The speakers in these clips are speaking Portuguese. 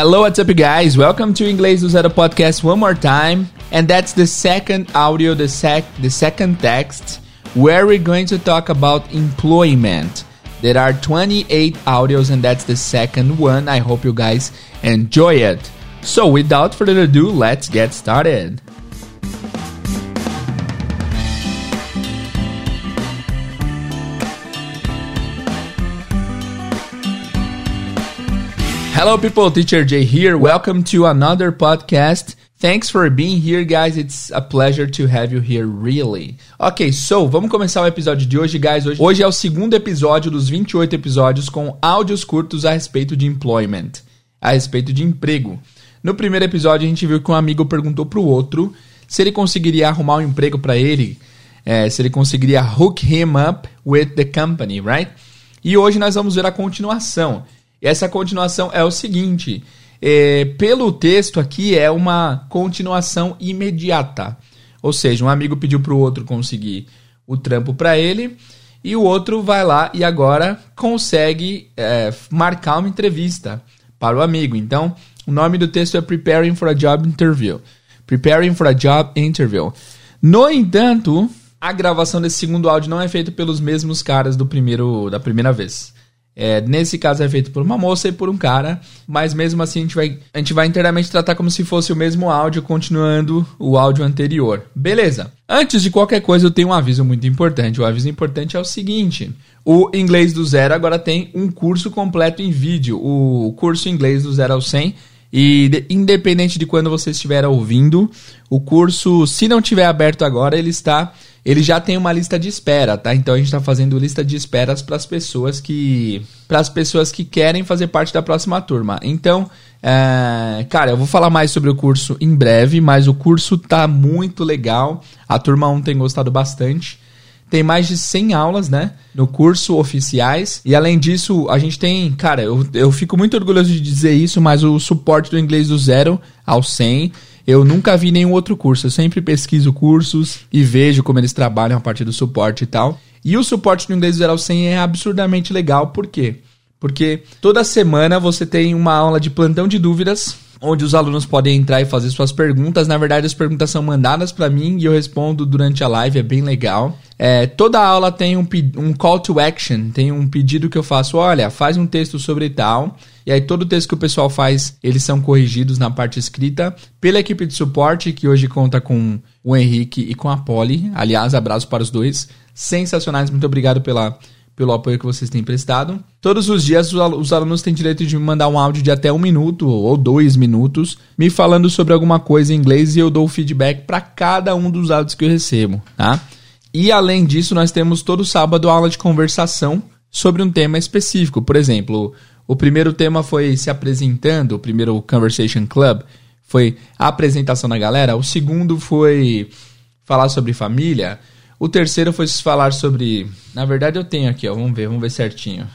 hello, what's up, you guys? Welcome to Inglês do Zero podcast one more time, and that's the second audio, the sec, the second text, where we're going to talk about employment. There are 28 audios, and that's the second one. I hope you guys enjoy it. So, without further ado, let's get started. Hello, people. Teacher Jay here. Welcome to another podcast. Thanks for being here, guys. It's a pleasure to have you here, really. Ok, so vamos começar o episódio de hoje, guys. Hoje, hoje é o segundo episódio dos 28 episódios com áudios curtos a respeito de employment, a respeito de emprego. No primeiro episódio, a gente viu que um amigo perguntou pro outro se ele conseguiria arrumar um emprego para ele, é, se ele conseguiria hook him up with the company, right? E hoje nós vamos ver a continuação. E essa continuação é o seguinte: é, pelo texto aqui é uma continuação imediata. Ou seja, um amigo pediu para o outro conseguir o trampo para ele e o outro vai lá e agora consegue é, marcar uma entrevista para o amigo. Então, o nome do texto é Preparing for a Job Interview. Preparing for a Job Interview. No entanto, a gravação desse segundo áudio não é feita pelos mesmos caras do primeiro da primeira vez. É, nesse caso é feito por uma moça e por um cara, mas mesmo assim a gente, vai, a gente vai inteiramente tratar como se fosse o mesmo áudio, continuando o áudio anterior. Beleza. Antes de qualquer coisa, eu tenho um aviso muito importante. O aviso importante é o seguinte: o Inglês do Zero agora tem um curso completo em vídeo. O curso Inglês do Zero ao 100 e de, independente de quando você estiver ouvindo, o curso, se não tiver aberto agora, ele está, ele já tem uma lista de espera, tá? Então a gente está fazendo lista de esperas para as pessoas que, para as pessoas que querem fazer parte da próxima turma. Então, é, cara, eu vou falar mais sobre o curso em breve, mas o curso tá muito legal. A turma 1 tem gostado bastante. Tem mais de 100 aulas, né? No curso oficiais. E além disso, a gente tem. Cara, eu, eu fico muito orgulhoso de dizer isso, mas o suporte do inglês do zero ao 100. Eu nunca vi nenhum outro curso. Eu sempre pesquiso cursos e vejo como eles trabalham a partir do suporte e tal. E o suporte do inglês ao 100 é absurdamente legal. Por quê? Porque toda semana você tem uma aula de plantão de dúvidas onde os alunos podem entrar e fazer suas perguntas. Na verdade, as perguntas são mandadas para mim e eu respondo durante a live, é bem legal. É, toda aula tem um, um call to action, tem um pedido que eu faço, olha, faz um texto sobre tal. E aí todo o texto que o pessoal faz, eles são corrigidos na parte escrita pela equipe de suporte, que hoje conta com o Henrique e com a Polly. Aliás, abraço para os dois. Sensacionais, muito obrigado pela pelo apoio que vocês têm prestado. Todos os dias os alunos têm direito de me mandar um áudio de até um minuto ou dois minutos, me falando sobre alguma coisa em inglês e eu dou feedback para cada um dos áudios que eu recebo, tá? E além disso, nós temos todo sábado aula de conversação sobre um tema específico. Por exemplo, o primeiro tema foi se apresentando, o primeiro Conversation Club foi a apresentação da galera. O segundo foi falar sobre família. O terceiro foi falar sobre. Na verdade, eu tenho aqui, ó. Vamos ver, vamos ver certinho.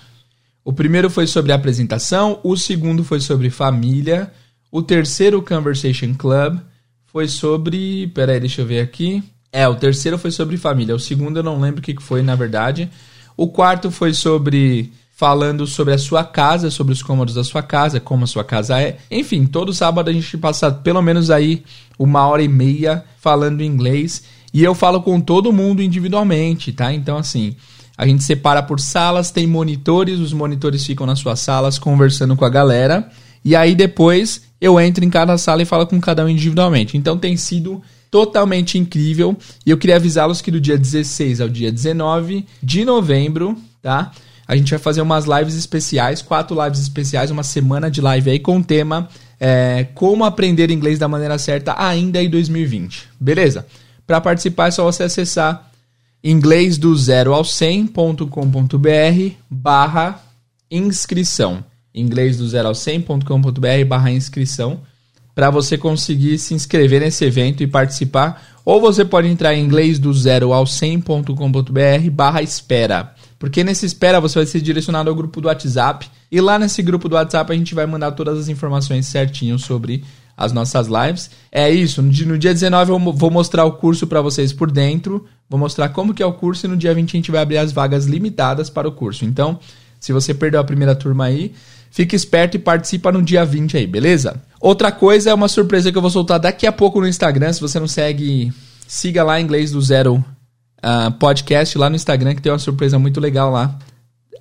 O primeiro foi sobre apresentação, o segundo foi sobre família, o terceiro Conversation Club foi sobre. Peraí, deixa eu ver aqui. É, o terceiro foi sobre família. O segundo eu não lembro o que foi, na verdade. O quarto foi sobre. Falando sobre a sua casa, sobre os cômodos da sua casa, como a sua casa é. Enfim, todo sábado a gente passa pelo menos aí uma hora e meia falando inglês. E eu falo com todo mundo individualmente, tá? Então, assim, a gente separa por salas, tem monitores, os monitores ficam nas suas salas conversando com a galera. E aí depois eu entro em cada sala e falo com cada um individualmente. Então tem sido totalmente incrível. E eu queria avisá-los que do dia 16 ao dia 19 de novembro, tá? A gente vai fazer umas lives especiais, quatro lives especiais, uma semana de live aí com o tema é, Como aprender inglês da maneira certa ainda em 2020. Beleza? Para participar é só você acessar inglês do zero ao 100.com.br barra inscrição. Inglês do zero ao 100.com.br barra inscrição para você conseguir se inscrever nesse evento e participar. Ou você pode entrar em inglês do zero ao 100.com.br barra espera. Porque nesse espera você vai ser direcionado ao grupo do WhatsApp. E lá nesse grupo do WhatsApp a gente vai mandar todas as informações certinho sobre as nossas lives. É isso, no dia 19 eu vou mostrar o curso para vocês por dentro, vou mostrar como que é o curso e no dia 20 a gente vai abrir as vagas limitadas para o curso. Então, se você perdeu a primeira turma aí, Fique esperto e participa no dia 20 aí, beleza? Outra coisa é uma surpresa que eu vou soltar daqui a pouco no Instagram. Se você não segue, siga lá inglês do Zero uh, Podcast lá no Instagram, que tem uma surpresa muito legal lá,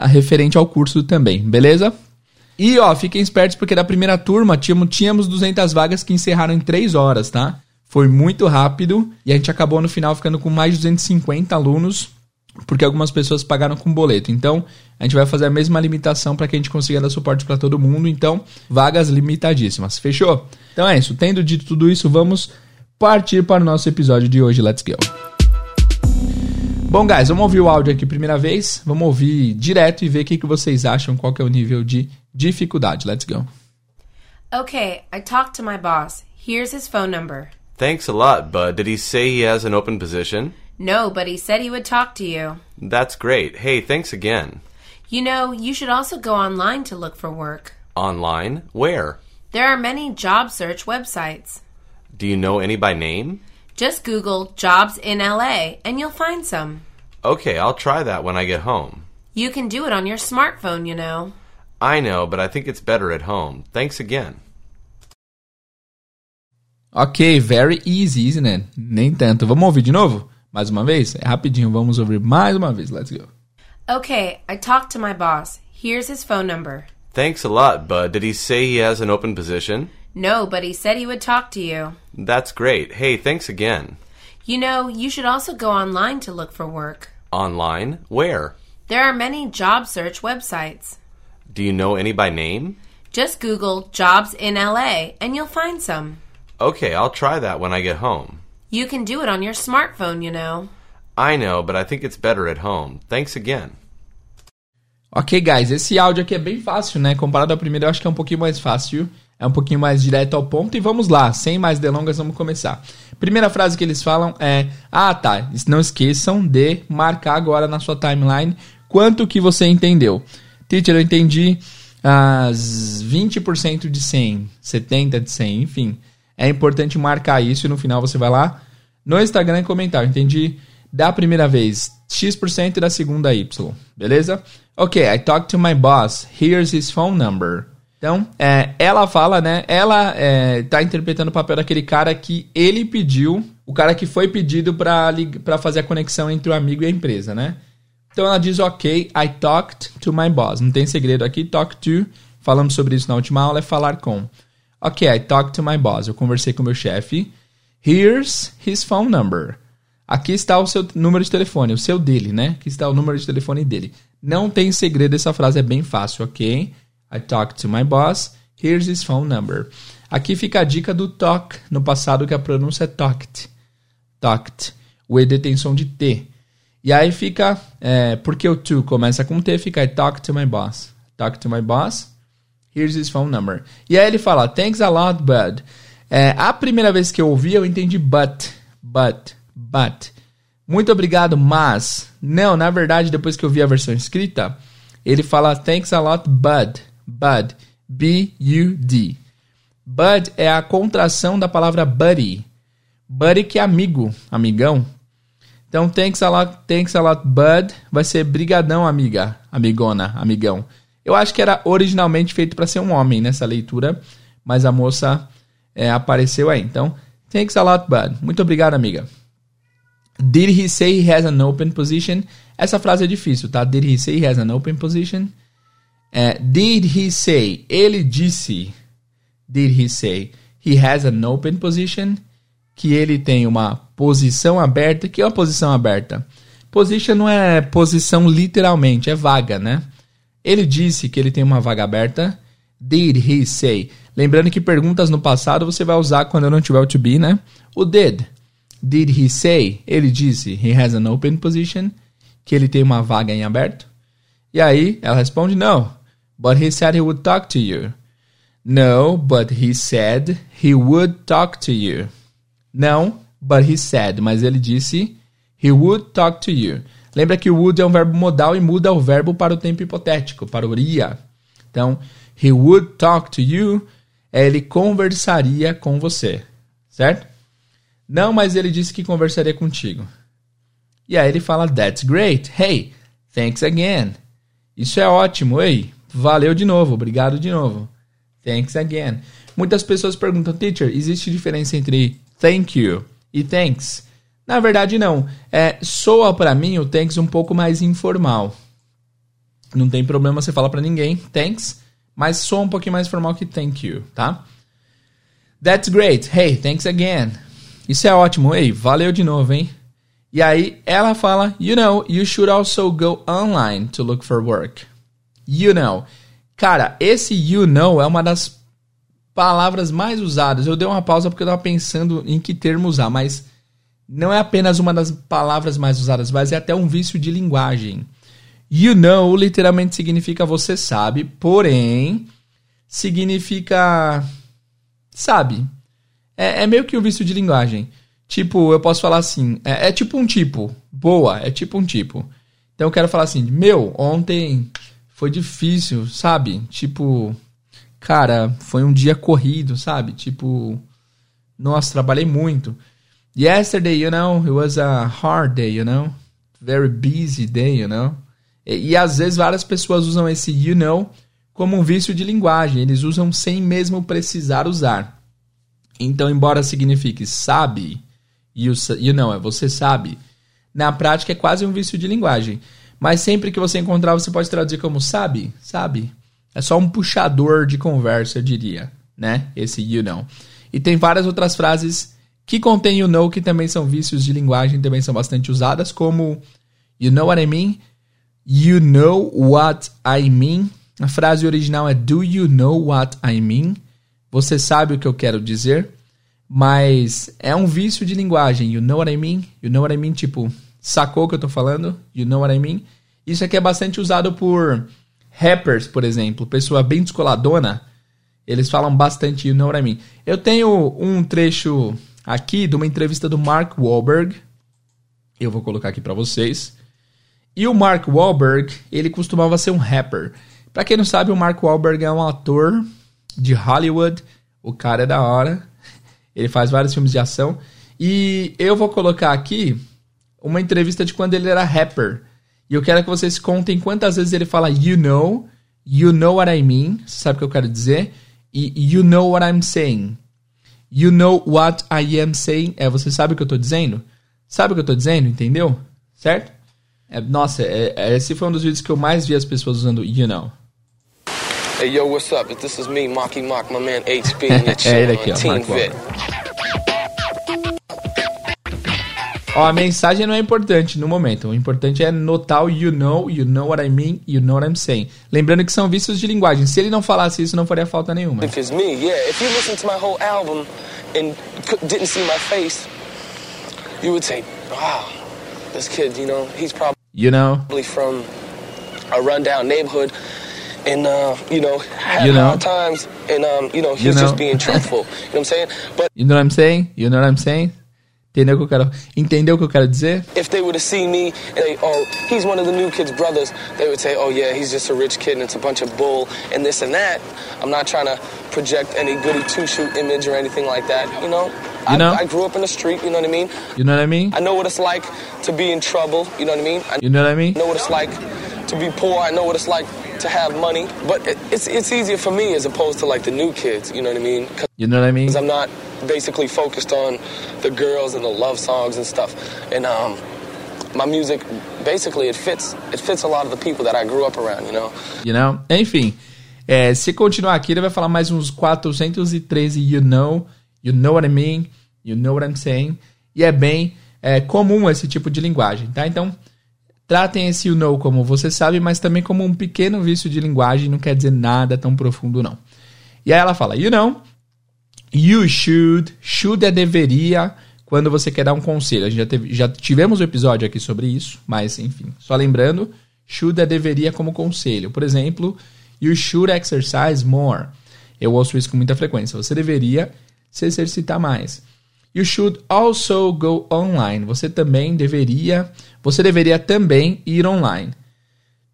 a referente ao curso também, beleza? E ó, fiquem espertos porque da primeira turma tínhamos, tínhamos 200 vagas que encerraram em 3 horas, tá? Foi muito rápido e a gente acabou no final ficando com mais de 250 alunos, porque algumas pessoas pagaram com boleto. Então, a gente vai fazer a mesma limitação para que a gente consiga dar suporte para todo mundo. Então, vagas limitadíssimas. Fechou? Então é isso. Tendo dito tudo isso, vamos partir para o nosso episódio de hoje. Let's go. Bom, guys, vamos ouvir o áudio aqui primeira vez. Vamos ouvir direto e ver o que, que vocês acham, qual que é o nível de dificuldade. Let's go. Okay, I talked to my boss. Here's his phone number. Thanks a lot, Bud. Did he say he has an open position? No, but he said he would talk to you. That's great. Hey, thanks again. You know, you should also go online to look for work. Online? Where? There are many job search websites. Do you know any by name? Just Google jobs in LA and you'll find some. Okay, I'll try that when I get home. You can do it on your smartphone, you know. I know, but I think it's better at home. Thanks again. Ok, very easy, isn't it? Nem tanto. Vamos ouvir de novo? Mais uma vez? É rapidinho, vamos ouvir mais uma vez. Let's go. Okay, I talked to my boss. Here's his phone number. Thanks a lot, Bud. Did he say he has an open position? No, but he said he would talk to you. That's great. Hey, thanks again. You know, you should also go online to look for work. Online? Where? There are many job search websites. Do you know any by name? Just Google jobs in LA and you'll find some. Okay, I'll try that when I get home. You can do it on your smartphone, you know. I know, but I think it's better at home. Thanks again. Ok, guys, esse áudio aqui é bem fácil, né? Comparado ao primeiro, eu acho que é um pouquinho mais fácil. É um pouquinho mais direto ao ponto. E vamos lá, sem mais delongas, vamos começar. Primeira frase que eles falam é: Ah, tá. Não esqueçam de marcar agora na sua timeline quanto que você entendeu. Teacher, eu entendi as 20% de 100, 70% de 100, enfim. É importante marcar isso e no final você vai lá no Instagram e comentar. Entendi da primeira vez X% e da segunda Y, beleza? Ok, I talked to my boss. Here's his phone number. Então, é, ela fala, né? Ela é, tá interpretando o papel daquele cara que ele pediu, o cara que foi pedido para fazer a conexão entre o amigo e a empresa, né? Então ela diz, ok, I talked to my boss. Não tem segredo aqui, talk to, falamos sobre isso na última aula, é falar com. Ok, I talked to my boss. Eu conversei com meu chefe. Here's his phone number. Aqui está o seu número de telefone, o seu dele, né? Aqui está o número de telefone dele. Não tem segredo, essa frase é bem fácil, ok? I talked to my boss. Here's his phone number. Aqui fica a dica do talk no passado que a pronúncia é talked. Talked. O ED tem som de T. E aí fica, é, porque o to começa com T, fica I talked to my boss. Talk to my boss. Here's his phone number. E aí ele fala, thanks a lot, bud. É, a primeira vez que eu ouvi, eu entendi but, but, but. Muito obrigado, mas. Não, na verdade, depois que eu vi a versão escrita, ele fala thanks a lot, bud. Bud. B-U-D. Bud é a contração da palavra buddy. Buddy que é amigo, amigão. Então, thanks a lot, thanks a lot, bud. Vai ser brigadão, amiga, amigona, amigão. Eu acho que era originalmente feito para ser um homem nessa leitura, mas a moça é, apareceu aí. Então, thanks a lot, bud. Muito obrigado, amiga. Did he say he has an open position? Essa frase é difícil, tá? Did he say he has an open position? É, did he say? Ele disse. Did he say he has an open position? Que ele tem uma posição aberta. Que é uma posição aberta? Position não é posição literalmente, é vaga, né? Ele disse que ele tem uma vaga aberta. Did he say? Lembrando que perguntas no passado você vai usar quando não tiver o to be, né? O did. Did he say? Ele disse he has an open position. Que ele tem uma vaga em aberto. E aí ela responde não. But he said he would talk to you. No, but he said he would talk to you. Não, but he said, mas ele disse he would talk to you. Lembra que o would é um verbo modal e muda o verbo para o tempo hipotético, para o iria. Então, he would talk to you, é ele conversaria com você, certo? Não, mas ele disse que conversaria contigo. E aí ele fala, that's great. Hey, thanks again. Isso é ótimo, ei. valeu de novo, obrigado de novo. Thanks again. Muitas pessoas perguntam, teacher, existe diferença entre thank you e thanks? Na verdade, não. É, soa para mim o thanks um pouco mais informal. Não tem problema você falar para ninguém thanks, mas soa um pouquinho mais formal que thank you, tá? That's great. Hey, thanks again. Isso é ótimo. Ei, valeu de novo, hein? E aí ela fala, you know, you should also go online to look for work. You know. Cara, esse you know é uma das palavras mais usadas. Eu dei uma pausa porque eu tava pensando em que termo usar, mas não é apenas uma das palavras mais usadas, mas é até um vício de linguagem. You know literalmente significa você sabe, porém significa sabe. É, é meio que um vício de linguagem. Tipo, eu posso falar assim, é, é tipo um tipo, boa, é tipo um tipo. Então eu quero falar assim, meu, ontem foi difícil, sabe? Tipo, cara, foi um dia corrido, sabe? Tipo, nossa, trabalhei muito. Yesterday, you know, it was a hard day, you know? Very busy day, you know? E, e às vezes várias pessoas usam esse you know como um vício de linguagem. Eles usam sem mesmo precisar usar. Então, embora signifique sabe, you, you know, é você sabe, na prática é quase um vício de linguagem. Mas sempre que você encontrar, você pode traduzir como sabe, sabe. É só um puxador de conversa, eu diria, né? Esse you know. E tem várias outras frases que contém you know, que também são vícios de linguagem, também são bastante usadas, como you know what I mean, you know what I mean. A frase original é do you know what I mean? Você sabe o que eu quero dizer, mas é um vício de linguagem. You know what I mean? You know what I mean? Tipo, sacou o que eu tô falando? You know what I mean? Isso aqui é bastante usado por rappers, por exemplo, pessoa bem descoladona. Eles falam bastante you know what I mean. Eu tenho um trecho aqui de uma entrevista do Mark Wahlberg. Eu vou colocar aqui para vocês. E o Mark Wahlberg, ele costumava ser um rapper. Para quem não sabe, o Mark Wahlberg é um ator de Hollywood. O cara é da hora. Ele faz vários filmes de ação. E eu vou colocar aqui uma entrevista de quando ele era rapper. E eu quero que vocês contem quantas vezes ele fala you know, you know what I mean, sabe o que eu quero dizer? E you know what I'm saying. You know what I am saying. É, você sabe o que eu tô dizendo? Sabe o que eu tô dizendo? Entendeu? Certo? É, nossa, é, é, esse foi um dos vídeos que eu mais vi as pessoas usando you know. Hey yo, what's up? This is me, Mocky Mock, my man you're É ele aqui, ó, Mark Ó, a mensagem não é importante no momento. O importante é notar o you know, you know what I mean, you know what I'm saying. Lembrando que são vícios de linguagem. Se ele não falasse isso, não faria falta nenhuma. Because me, yeah. If you listen to my whole album and didn't see my face, you would say, wow, this kid, you know, he's probably You know? from a rundown neighborhood and, uh, you know, had You know. hard times and, um, you know, he's You know. just being truthful. you know what I'm saying? But You know what I'm saying? You know what I'm saying? Entendeu o que eu quero, entendeu o que eu quero dizer? if they were to see me they, oh, he's one of the new kid's brothers, they would say, oh yeah, he's just a rich kid and it's a bunch of bull and this and that. I'm not trying to project any goody two shoot image or anything like that. You know, I, know? I grew up in the street. You know what I mean? You know what I mean? I know what it's like to be in trouble. You know what I mean? I You know what I mean? know what it's like to be poor. I know what it's like to have money. But it, it's it's easier for me as opposed to like the new kids. You know what I mean? You know what I mean? Because I'm not basically focused on the girls and the love songs and stuff. And um, my music, basically, it fits it fits a lot of the people that I grew up around. You know. You know? Enfim, é, se continuar aqui, ele vai falar mais uns 413 you know, you know what I mean, you know what I'm saying. E é bem é, comum esse tipo de linguagem, tá? Então, tratem esse you know como você sabe, mas também como um pequeno vício de linguagem, não quer dizer nada tão profundo, não. E aí ela fala, you know, you should, should é deveria, quando você quer dar um conselho. A gente já, teve, já tivemos um episódio aqui sobre isso, mas enfim, só lembrando, should é deveria como conselho. Por exemplo, you should exercise more. Eu ouço isso com muita frequência. Você deveria se exercitar mais. You should also go online. Você também deveria, você deveria também ir online.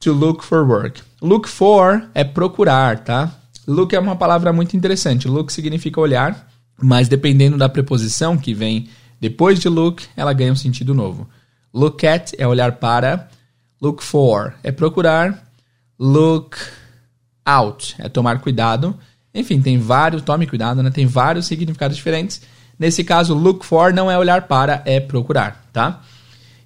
To look for work. Look for é procurar, tá? Look é uma palavra muito interessante. Look significa olhar, mas dependendo da preposição que vem depois de look, ela ganha um sentido novo. Look at é olhar para. Look for é procurar. Look out é tomar cuidado. Enfim, tem vários, tome cuidado, né? Tem vários significados diferentes. Nesse caso, look for não é olhar para, é procurar, tá?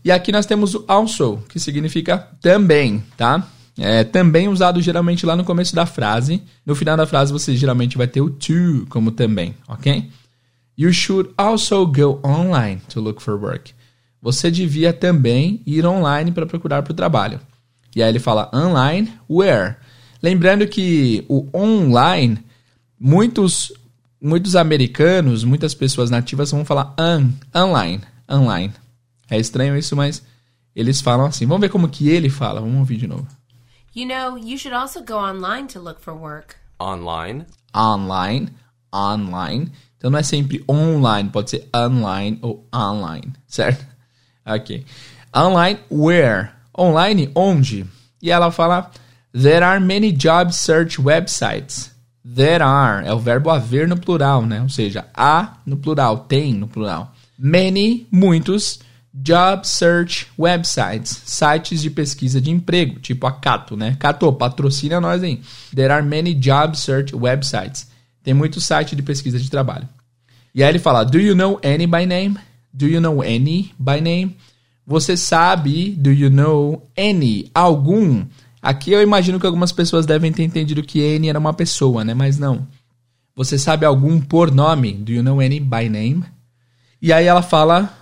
E aqui nós temos o also, que significa também, tá? É também usado geralmente lá no começo da frase. No final da frase você geralmente vai ter o to como também, ok? You should also go online to look for work. Você devia também ir online para procurar para o trabalho. E aí ele fala online where. Lembrando que o online, muitos muitos americanos, muitas pessoas nativas vão falar un, online, online. É estranho isso, mas eles falam assim. Vamos ver como que ele fala. Vamos ouvir de novo. You know, you should also go online to look for work. Online. Online, online. Então não é sempre online, pode ser online ou online, certo? Ok. Online, where? Online, onde? E ela fala: There are many job search websites. There are é o verbo haver no plural, né? Ou seja, há no plural, tem no plural. Many, muitos job search websites, sites de pesquisa de emprego, tipo a Cato, né? Cato, patrocina nós aí. There are many job search websites. Tem muito site de pesquisa de trabalho. E aí ele fala: Do you know any by name? Do you know any by name? Você sabe, do you know any, algum? Aqui eu imagino que algumas pessoas devem ter entendido que any era uma pessoa, né? Mas não. Você sabe algum por nome? Do you know any by name? E aí ela fala,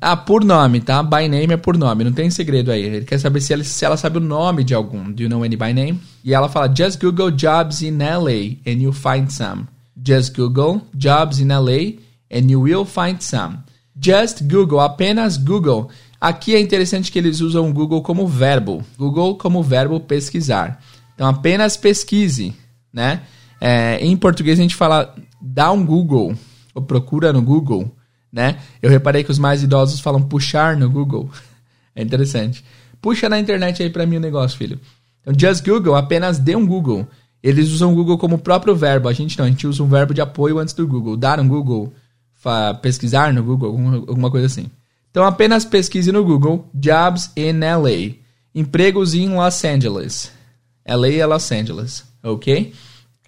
ah, por nome, tá? By name é por nome, não tem segredo aí. Ele quer saber se ela, se ela sabe o nome de algum. Do you know any by name? E ela fala, just Google jobs in LA and you'll find some. Just Google jobs in LA and you will find some. Just Google, apenas Google. Aqui é interessante que eles usam o Google como verbo. Google como verbo pesquisar. Então apenas pesquise, né? É, em português a gente fala dá um Google ou procura no Google, né? Eu reparei que os mais idosos falam puxar no Google. É interessante. Puxa na internet aí para mim o negócio, filho. Então just Google, apenas dê um Google. Eles usam o Google como próprio verbo. A gente não, a gente usa um verbo de apoio antes do Google. Dar um Google, pesquisar no Google, alguma, alguma coisa assim. Então apenas pesquise no Google Jobs in LA. Empregos em Los Angeles. LA é Los Angeles, ok?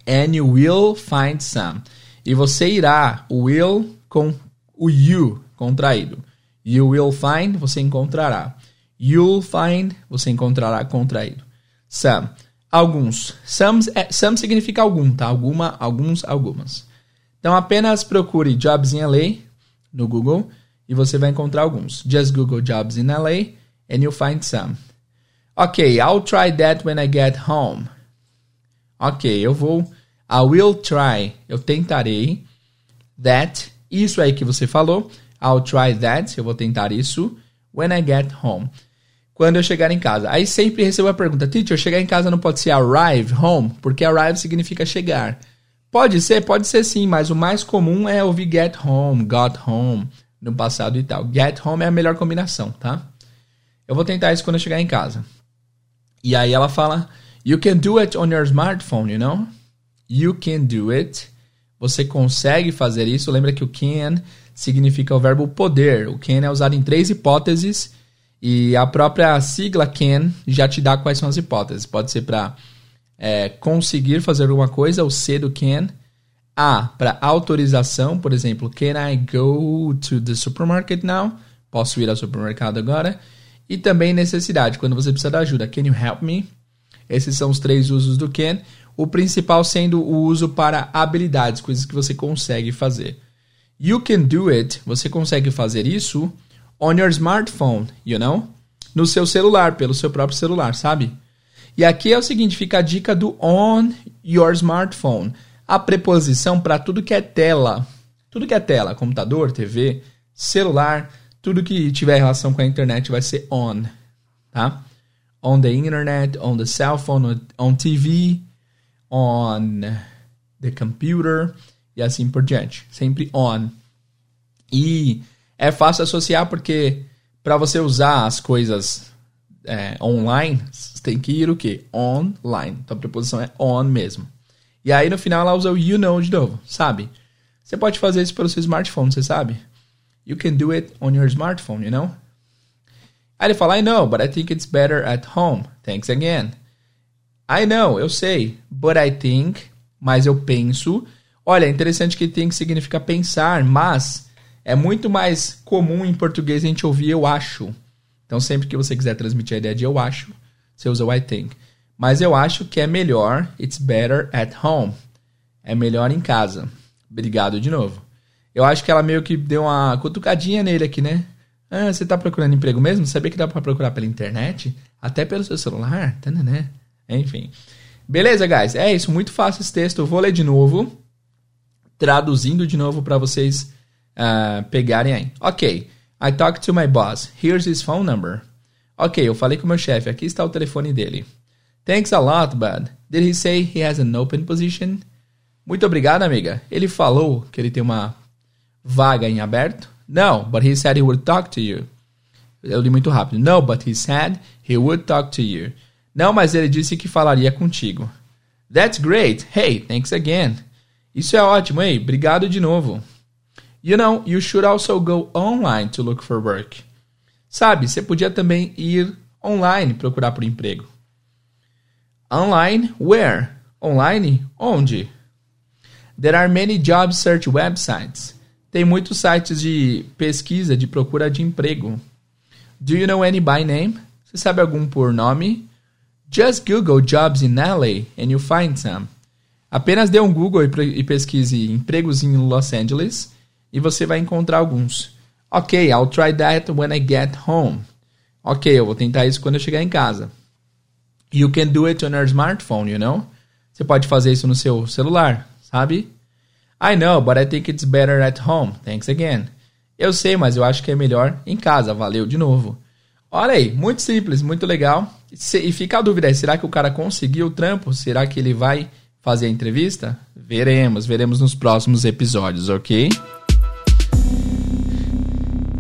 And you will find some. E você irá, will com o you contraído. You will find, você encontrará. You'll find, você encontrará contraído. Some, alguns. Some, é, some significa algum, tá? Alguma, alguns, algumas. Então apenas procure Jobs in LA no Google e você vai encontrar alguns. Just Google jobs in LA and you'll find some. Ok, I'll try that when I get home. Ok, eu vou. I will try. Eu tentarei. That. Isso aí que você falou. I'll try that. Eu vou tentar isso. When I get home. Quando eu chegar em casa. Aí sempre recebo a pergunta: Teacher, chegar em casa não pode ser arrive home? Porque arrive significa chegar. Pode ser, pode ser sim, mas o mais comum é ouvir get home, got home no passado e tal. Get home é a melhor combinação, tá? Eu vou tentar isso quando eu chegar em casa. E aí ela fala: You can do it on your smartphone, you know? You can do it. Você consegue fazer isso. Lembra que o can significa o verbo poder. O can é usado em três hipóteses e a própria sigla can já te dá quais são as hipóteses. Pode ser para é, conseguir fazer alguma coisa, o C do can a para autorização, por exemplo, can I go to the supermarket now? Posso ir ao supermercado agora? E também necessidade, quando você precisa de ajuda. Can you help me? Esses são os três usos do can. O principal sendo o uso para habilidades, coisas que você consegue fazer. You can do it, você consegue fazer isso on your smartphone, you know? No seu celular, pelo seu próprio celular, sabe? E aqui é o seguinte, fica a dica do on your smartphone a preposição para tudo que é tela. Tudo que é tela, computador, TV, celular, tudo que tiver relação com a internet vai ser on, tá? On the internet, on the cell phone, on TV, on the computer e assim por diante. Sempre on. E é fácil associar porque para você usar as coisas é, online, você tem que ir o quê? Online. Então a preposição é on mesmo. E aí no final ela usa o you know de novo, sabe? Você pode fazer isso pelo seu smartphone, você sabe? You can do it on your smartphone, you know? Aí ele fala, I know, but I think it's better at home. Thanks again. I know, eu sei. But I think, mas eu penso. Olha, é interessante que think significa pensar, mas é muito mais comum em português a gente ouvir eu acho. Então, sempre que você quiser transmitir a ideia de eu acho, você usa o I think. Mas eu acho que é melhor, it's better at home. É melhor em casa. Obrigado de novo. Eu acho que ela meio que deu uma cutucadinha nele aqui, né? Ah, você tá procurando emprego mesmo? Sabia que dá pra procurar pela internet? Até pelo seu celular? né? Enfim. Beleza, guys? É isso, muito fácil esse texto. Eu vou ler de novo, traduzindo de novo para vocês uh, pegarem aí. Ok. I talked to my boss. Here's his phone number. Ok, eu falei com meu chefe. Aqui está o telefone dele. Thanks a lot, bud. Did he say he has an open position? Muito obrigado, amiga. Ele falou que ele tem uma vaga em aberto? No, but he said he would talk to you. Eu li muito rápido. No, but he said he would talk to you. Não, mas ele disse que falaria contigo. That's great. Hey, thanks again. Isso é ótimo, ei. Obrigado de novo. You know, you should also go online to look for work. Sabe, você podia também ir online procurar por emprego. Online? Where? Online? Onde? There are many job search websites. Tem muitos sites de pesquisa de procura de emprego. Do you know any by name? Você sabe algum por nome? Just Google jobs in LA and you find some. Apenas dê um Google e pesquise empregos em Los Angeles e você vai encontrar alguns. Ok, I'll try that when I get home. Ok, eu vou tentar isso quando eu chegar em casa. You can do it on your smartphone, you know? Você pode fazer isso no seu celular, sabe? I know, but I think it's better at home. Thanks again. Eu sei, mas eu acho que é melhor em casa. Valeu de novo. Olha aí, muito simples, muito legal. E fica a dúvida aí, será que o cara conseguiu o trampo? Será que ele vai fazer a entrevista? Veremos, veremos nos próximos episódios, ok?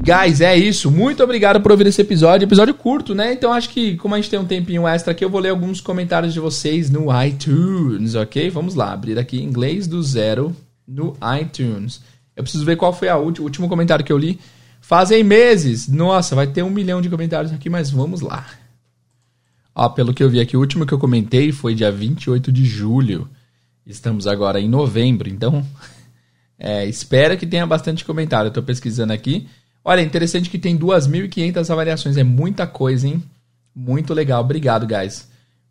Guys, é isso. Muito obrigado por ouvir esse episódio. Episódio curto, né? Então acho que, como a gente tem um tempinho extra aqui, eu vou ler alguns comentários de vocês no iTunes, ok? Vamos lá, abrir aqui inglês do zero no iTunes. Eu preciso ver qual foi a o último comentário que eu li. Fazem meses. Nossa, vai ter um milhão de comentários aqui, mas vamos lá. Ó, pelo que eu vi aqui, o último que eu comentei foi dia 28 de julho. Estamos agora em novembro, então é, espero que tenha bastante comentário. Eu pesquisando aqui. Olha, interessante que tem 2.500 avaliações. É muita coisa, hein? Muito legal. Obrigado, guys.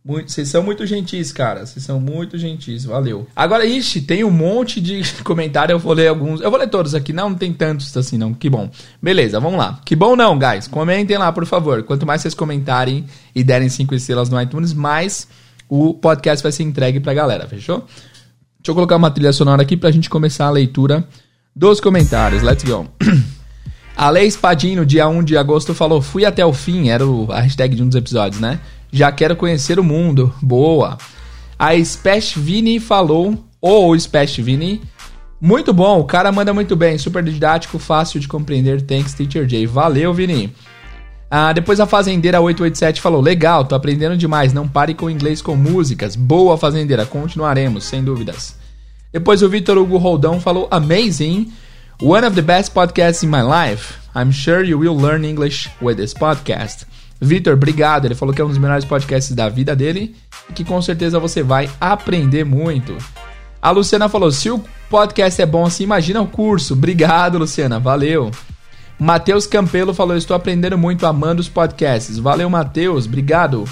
Muito, vocês são muito gentis, cara. Vocês são muito gentis. Valeu. Agora, ixi, tem um monte de comentário. Eu vou ler alguns. Eu vou ler todos aqui. Não, não tem tantos assim, não. Que bom. Beleza, vamos lá. Que bom não, guys. Comentem lá, por favor. Quanto mais vocês comentarem e derem cinco estrelas no iTunes, mais o podcast vai ser entregue pra galera. Fechou? Deixa eu colocar uma trilha sonora aqui pra gente começar a leitura dos comentários. Let's go. A Lei Espadinho, dia 1 de agosto, falou: Fui até o fim, era a hashtag de um dos episódios, né? Já quero conhecer o mundo. Boa. A Spesh Vini falou: Ou oh, Vini. Muito bom, o cara manda muito bem, super didático, fácil de compreender. Thanks, Teacher J. Valeu, Vini. Ah, depois a Fazendeira 887 falou: Legal, tô aprendendo demais, não pare com inglês com músicas. Boa, Fazendeira, continuaremos, sem dúvidas. Depois o Vitor Hugo Roldão falou: Amazing. One of the best podcasts in my life. I'm sure you will learn English with this podcast. Vitor, obrigado. Ele falou que é um dos melhores podcasts da vida dele e que com certeza você vai aprender muito. A Luciana falou: se o podcast é bom assim, imagina o curso. Obrigado, Luciana. Valeu. Matheus Campelo falou: estou aprendendo muito, amando os podcasts. Valeu, Matheus. Obrigado.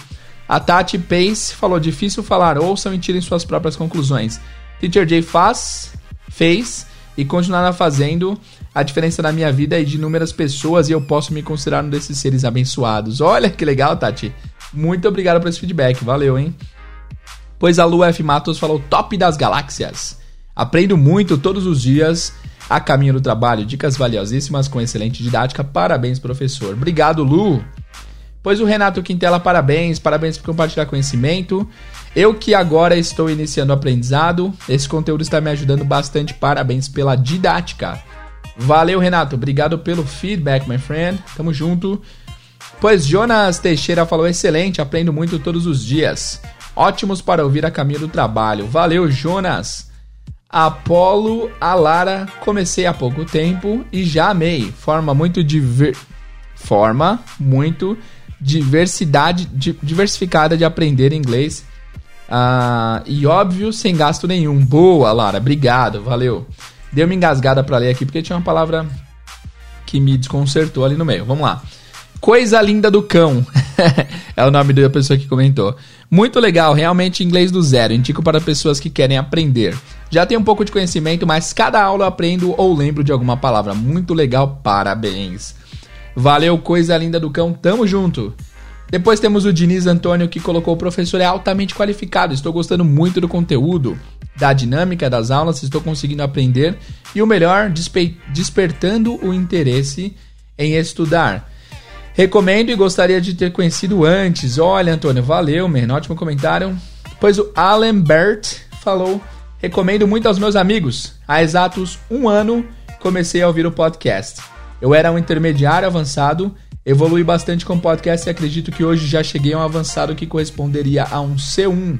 A Tati Pace falou: difícil falar, ouçam e tirem suas próprias conclusões. Teacher J faz, fez e continuar fazendo a diferença na minha vida e de inúmeras pessoas e eu posso me considerar um desses seres abençoados. Olha que legal, Tati. Muito obrigado por esse feedback, valeu, hein? Pois a Lu F. Matos falou top das galáxias. Aprendo muito todos os dias a caminho do trabalho, dicas valiosíssimas com excelente didática. Parabéns, professor. Obrigado, Lu. Pois o Renato Quintela, parabéns, parabéns por compartilhar conhecimento. Eu que agora estou iniciando o aprendizado, esse conteúdo está me ajudando bastante. Parabéns pela didática. Valeu, Renato. Obrigado pelo feedback, my friend. Tamo junto. Pois Jonas Teixeira falou: excelente, aprendo muito todos os dias. Ótimos para ouvir a caminho do trabalho. Valeu, Jonas. Apolo Alara, comecei há pouco tempo e já amei. Forma muito diver... Forma muito diversidade, diversificada de aprender inglês. Ah, e óbvio, sem gasto nenhum. Boa, Lara, obrigado, valeu. Deu uma engasgada pra ler aqui porque tinha uma palavra que me desconcertou ali no meio. Vamos lá. Coisa linda do cão. é o nome da pessoa que comentou. Muito legal, realmente inglês do zero. Indico para pessoas que querem aprender. Já tenho um pouco de conhecimento, mas cada aula eu aprendo ou lembro de alguma palavra. Muito legal, parabéns. Valeu, coisa linda do cão, tamo junto. Depois temos o Diniz Antônio que colocou: o professor é altamente qualificado, estou gostando muito do conteúdo, da dinâmica das aulas, estou conseguindo aprender e o melhor, despertando o interesse em estudar. Recomendo e gostaria de ter conhecido antes. Olha, Antônio, valeu, man. Ótimo comentário. Pois o Alan Bert falou: Recomendo muito aos meus amigos. Há exatos um ano comecei a ouvir o podcast. Eu era um intermediário avançado, evolui bastante com o podcast e acredito que hoje já cheguei a um avançado que corresponderia a um C1.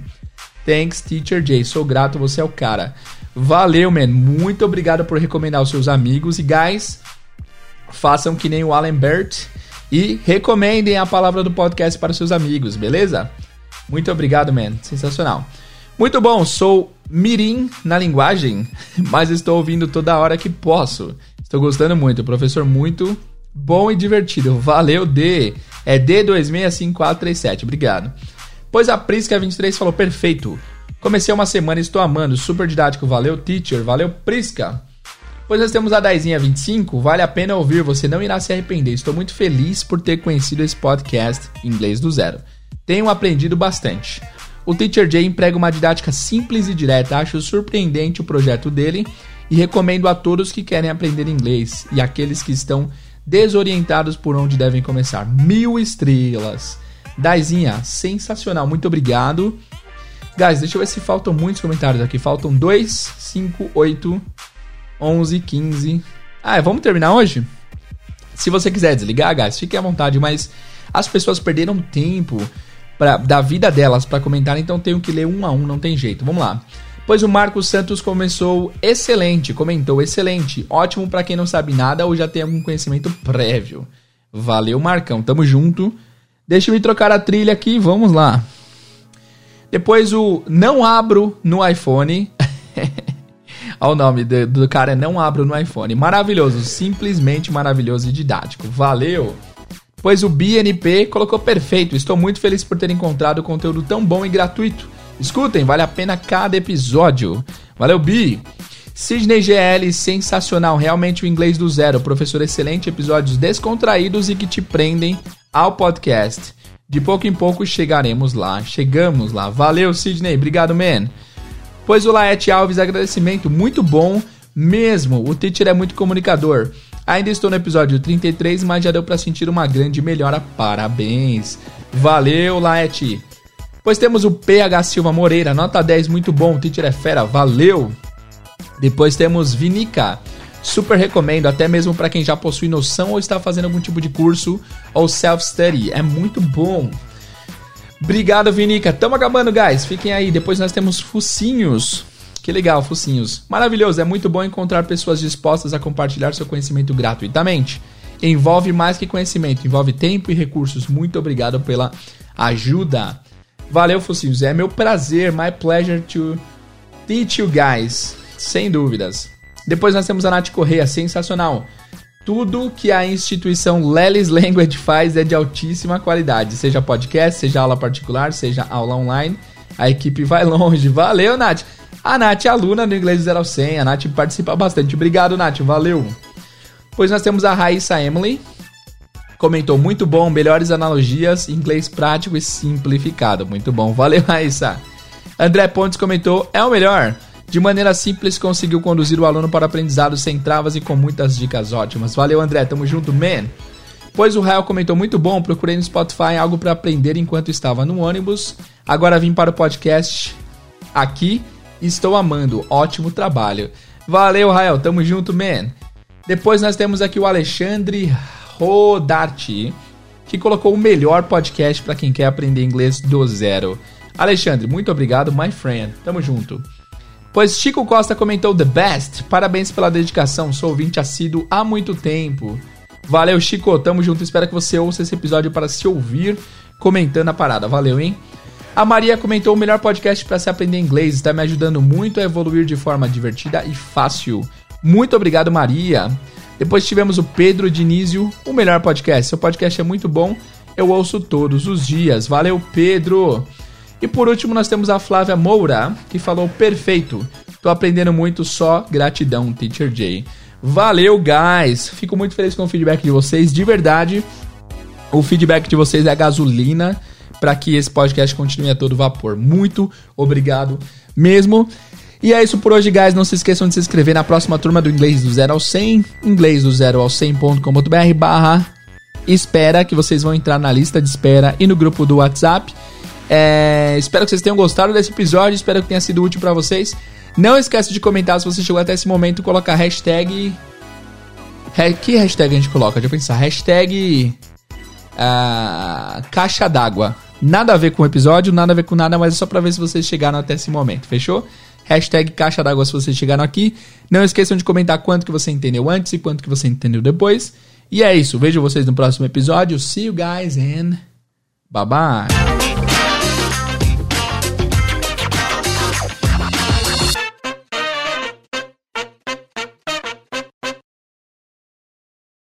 Thanks, Teacher Jay. Sou grato, você é o cara. Valeu, man. Muito obrigado por recomendar aos seus amigos. E, guys, façam que nem o Alan Bert e recomendem a palavra do podcast para seus amigos, beleza? Muito obrigado, man. Sensacional. Muito bom, sou mirim na linguagem, mas estou ouvindo toda hora que posso. Estou gostando muito, professor muito bom e divertido. Valeu, D. É D265437, obrigado. Pois a Prisca23 falou, perfeito. Comecei uma semana e estou amando, super didático. Valeu, teacher. Valeu, Prisca. Pois nós temos a Daizinha 25, vale a pena ouvir, você não irá se arrepender. Estou muito feliz por ter conhecido esse podcast inglês do zero. Tenho aprendido bastante. O Teacher Jay emprega uma didática simples e direta, acho surpreendente o projeto dele e recomendo a todos que querem aprender inglês e aqueles que estão desorientados por onde devem começar. Mil estrelas. Daizinha, sensacional, muito obrigado. Guys, deixa eu ver se faltam muitos comentários aqui. Faltam 2, 5, 8, 11, 15. Ah, vamos terminar hoje? Se você quiser desligar, guys, fique à vontade, mas as pessoas perderam tempo pra, da vida delas para comentar, então tenho que ler um a um, não tem jeito. Vamos lá. Pois o Marcos Santos começou excelente, comentou excelente, ótimo para quem não sabe nada ou já tem algum conhecimento prévio. Valeu, Marcão, tamo junto. Deixa eu me trocar a trilha aqui, vamos lá. Depois o não abro no iPhone. Olha o nome do, do cara, é Não Abro no iPhone. Maravilhoso, simplesmente maravilhoso e didático. Valeu! Pois o BNP colocou perfeito. Estou muito feliz por ter encontrado conteúdo tão bom e gratuito. Escutem, vale a pena cada episódio. Valeu, Bi! Sidney GL, sensacional, realmente o inglês do zero. Professor excelente, episódios descontraídos e que te prendem ao podcast. De pouco em pouco chegaremos lá. Chegamos lá. Valeu, Sidney. Obrigado, man. Pois o Laete Alves, agradecimento muito bom mesmo. O teacher é muito comunicador. Ainda estou no episódio 33, mas já deu para sentir uma grande melhora. Parabéns. Valeu, Laete. Pois temos o PH Silva Moreira, nota 10, muito bom. O teacher é fera, valeu. Depois temos Vinica. Super recomendo, até mesmo para quem já possui noção ou está fazendo algum tipo de curso ou self-study. É muito bom. Obrigado, Vinica. Tamo acabando, guys. Fiquem aí. Depois nós temos Focinhos. Que legal, Focinhos. Maravilhoso. É muito bom encontrar pessoas dispostas a compartilhar seu conhecimento gratuitamente. Envolve mais que conhecimento, envolve tempo e recursos. Muito obrigado pela ajuda. Valeu, Focinhos. É meu prazer, my pleasure to teach you guys. Sem dúvidas. Depois nós temos a Nath Correia, sensacional. Tudo que a instituição Lelis Language faz é de altíssima qualidade, seja podcast, seja aula particular, seja aula online. A equipe vai longe. Valeu, Nath! A Nath é aluna do Inglês 0 ao 100, a Nath participa bastante. Obrigado, Nath, valeu! Pois nós temos a Raíssa Emily, comentou muito bom, melhores analogias, inglês prático e simplificado. Muito bom, valeu, Raíssa! André Pontes comentou, é o melhor. De maneira simples, conseguiu conduzir o aluno para o aprendizado sem travas e com muitas dicas ótimas. Valeu, André. Tamo junto, man. Pois o Rael comentou muito bom, procurei no Spotify algo para aprender enquanto estava no ônibus. Agora vim para o podcast aqui. Estou amando. Ótimo trabalho. Valeu, Rael. Tamo junto, man. Depois nós temos aqui o Alexandre Rodarti, que colocou o melhor podcast para quem quer aprender inglês do zero. Alexandre, muito obrigado, my friend. Tamo junto. Pois Chico Costa comentou The Best. Parabéns pela dedicação, sou ouvinte assíduo há muito tempo. Valeu, Chico, tamo junto. Espero que você ouça esse episódio para se ouvir comentando a parada. Valeu, hein? A Maria comentou o melhor podcast para se aprender inglês, está me ajudando muito a evoluir de forma divertida e fácil. Muito obrigado, Maria. Depois tivemos o Pedro Dinizio, o melhor podcast. Seu podcast é muito bom, eu ouço todos os dias. Valeu, Pedro. E por último, nós temos a Flávia Moura, que falou perfeito. Tô aprendendo muito, só gratidão, Teacher Jay. Valeu, guys! Fico muito feliz com o feedback de vocês, de verdade. O feedback de vocês é a gasolina para que esse podcast continue a todo vapor. Muito obrigado mesmo. E é isso por hoje, guys. Não se esqueçam de se inscrever na próxima turma do Inglês do Zero ao 100, inglês do Zero ao 100.com.br barra espera, que vocês vão entrar na lista de espera e no grupo do WhatsApp. É, espero que vocês tenham gostado desse episódio, espero que tenha sido útil para vocês. Não esqueça de comentar se você chegou até esse momento, colocar hashtag. Que hashtag a gente coloca? Deixa eu pensar. Hashtag. Uh, caixa d'água. Nada a ver com o episódio, nada a ver com nada, mas é só pra ver se vocês chegaram até esse momento, fechou? Hashtag caixa d'água se vocês chegaram aqui. Não esqueçam de comentar quanto que você entendeu antes e quanto que você entendeu depois. E é isso. Vejo vocês no próximo episódio. See you guys and bye bye.